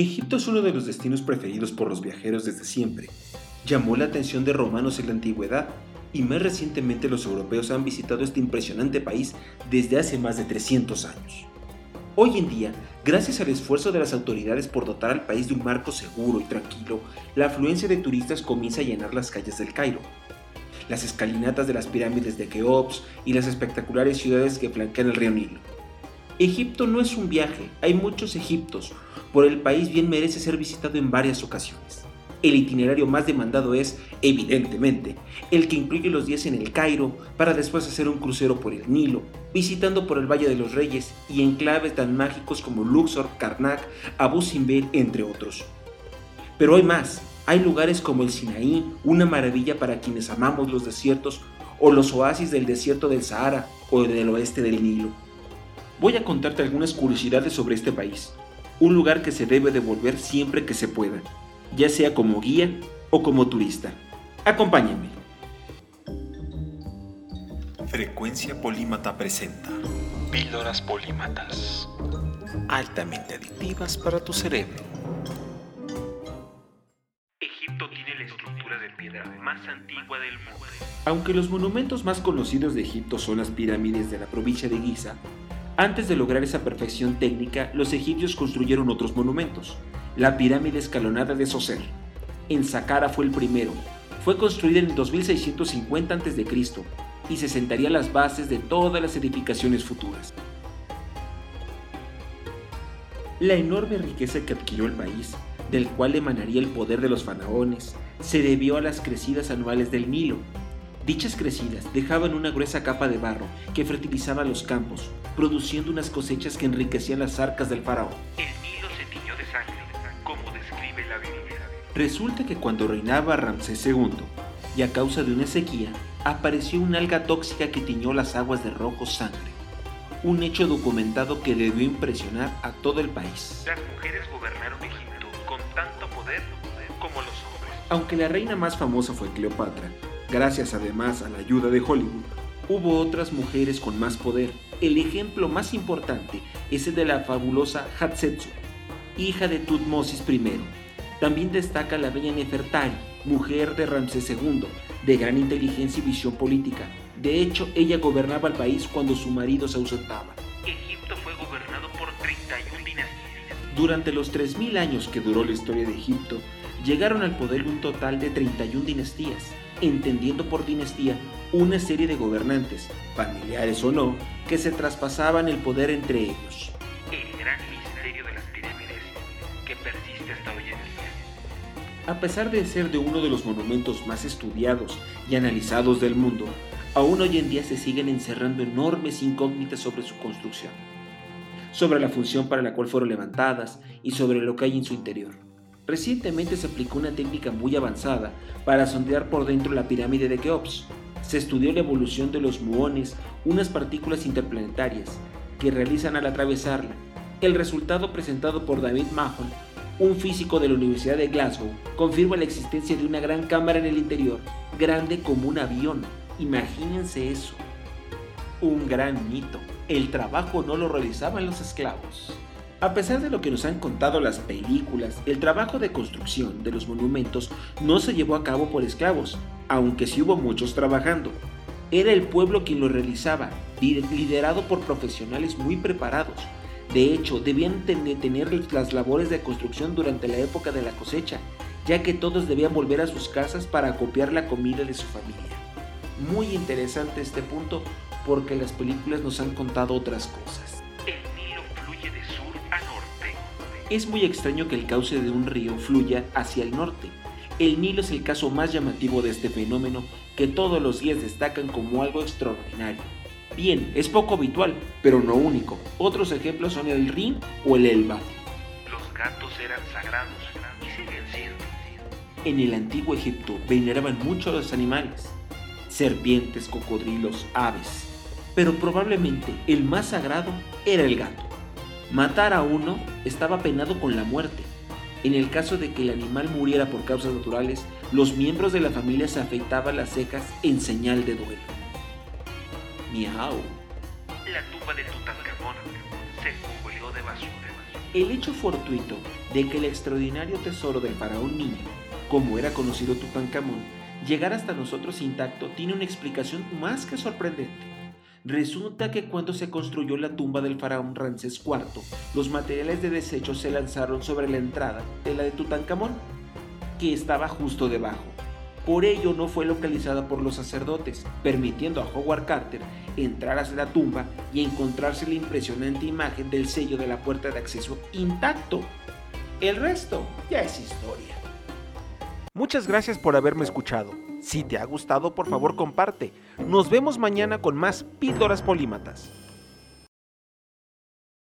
Egipto es uno de los destinos preferidos por los viajeros desde siempre. Llamó la atención de romanos en la antigüedad y más recientemente los europeos han visitado este impresionante país desde hace más de 300 años. Hoy en día, gracias al esfuerzo de las autoridades por dotar al país de un marco seguro y tranquilo, la afluencia de turistas comienza a llenar las calles del Cairo. Las escalinatas de las pirámides de Keops y las espectaculares ciudades que flanquean el río Nilo. Egipto no es un viaje, hay muchos Egiptos, por el país bien merece ser visitado en varias ocasiones. El itinerario más demandado es, evidentemente, el que incluye los días en el Cairo para después hacer un crucero por el Nilo, visitando por el Valle de los Reyes y enclaves tan mágicos como Luxor, Karnak, Abu Simbel, entre otros. Pero hay más, hay lugares como el Sinaí, una maravilla para quienes amamos los desiertos, o los oasis del desierto del Sahara o del oeste del Nilo voy a contarte algunas curiosidades sobre este país, un lugar que se debe de volver siempre que se pueda, ya sea como guía o como turista. Acompáñenme. Frecuencia Polímata presenta Píldoras Polímatas, altamente adictivas para tu cerebro. Egipto tiene la estructura de piedra más antigua del mundo. Aunque los monumentos más conocidos de Egipto son las pirámides de la provincia de Giza, antes de lograr esa perfección técnica, los egipcios construyeron otros monumentos. La pirámide escalonada de Soser. En Saqqara fue el primero. Fue construida en 2650 a.C. y se sentaría las bases de todas las edificaciones futuras. La enorme riqueza que adquirió el país, del cual emanaría el poder de los faraones, se debió a las crecidas anuales del Nilo, Dichas crecidas dejaban una gruesa capa de barro que fertilizaba los campos, produciendo unas cosechas que enriquecían las arcas del faraón. El Nilo se tiñó de sangre, como describe la Biblia. Resulta que cuando reinaba Ramsés II, y a causa de una sequía, apareció una alga tóxica que tiñó las aguas de rojo sangre. Un hecho documentado que debió impresionar a todo el país. Las mujeres gobernaron Egipto con tanto poder como los hombres. Aunque la reina más famosa fue Cleopatra, Gracias además a la ayuda de Hollywood, hubo otras mujeres con más poder. El ejemplo más importante es el de la fabulosa Hatshepsut, hija de Tutmosis I. También destaca la bella Nefertari, mujer de Ramsés II, de gran inteligencia y visión política. De hecho, ella gobernaba el país cuando su marido se ausentaba. Egipto fue gobernado por 31 dinastías. Durante los 3.000 años que duró la historia de Egipto, llegaron al poder un total de 31 dinastías entendiendo por dinastía una serie de gobernantes, familiares o no, que se traspasaban el poder entre ellos. El gran misterio de las pirámides que persiste hasta hoy en día. A pesar de ser de uno de los monumentos más estudiados y analizados del mundo, aún hoy en día se siguen encerrando enormes incógnitas sobre su construcción, sobre la función para la cual fueron levantadas y sobre lo que hay en su interior. Recientemente se aplicó una técnica muy avanzada para sondear por dentro la pirámide de Keops. Se estudió la evolución de los muones, unas partículas interplanetarias que realizan al atravesarla. El resultado presentado por David Mahon, un físico de la Universidad de Glasgow, confirma la existencia de una gran cámara en el interior, grande como un avión. Imagínense eso. Un gran mito. El trabajo no lo realizaban los esclavos. A pesar de lo que nos han contado las películas, el trabajo de construcción de los monumentos no se llevó a cabo por esclavos, aunque sí hubo muchos trabajando. Era el pueblo quien lo realizaba, liderado por profesionales muy preparados. De hecho, debían tener las labores de construcción durante la época de la cosecha, ya que todos debían volver a sus casas para copiar la comida de su familia. Muy interesante este punto porque las películas nos han contado otras cosas. Es muy extraño que el cauce de un río fluya hacia el norte. El Nilo es el caso más llamativo de este fenómeno que todos los días destacan como algo extraordinario. Bien, es poco habitual, pero no único. Otros ejemplos son el Rin o el Elba. Los gatos eran sagrados y siguen siendo. En el antiguo Egipto veneraban mucho a los animales, serpientes, cocodrilos, aves, pero probablemente el más sagrado era el gato. Matar a uno estaba penado con la muerte. En el caso de que el animal muriera por causas naturales, los miembros de la familia se afeitaban las cejas en señal de duelo. Miau. La tumba de Tutankamón se cubrió de basura. El hecho fortuito de que el extraordinario tesoro del faraón niño, como era conocido Tutankamón, llegara hasta nosotros intacto tiene una explicación más que sorprendente. Resulta que cuando se construyó la tumba del faraón Ramsés IV, los materiales de desecho se lanzaron sobre la entrada de la de Tutankamón, que estaba justo debajo. Por ello no fue localizada por los sacerdotes, permitiendo a Howard Carter entrar hacia la tumba y encontrarse la impresionante imagen del sello de la puerta de acceso intacto. El resto ya es historia. Muchas gracias por haberme escuchado. Si te ha gustado, por favor comparte. Nos vemos mañana con más píldoras polímatas.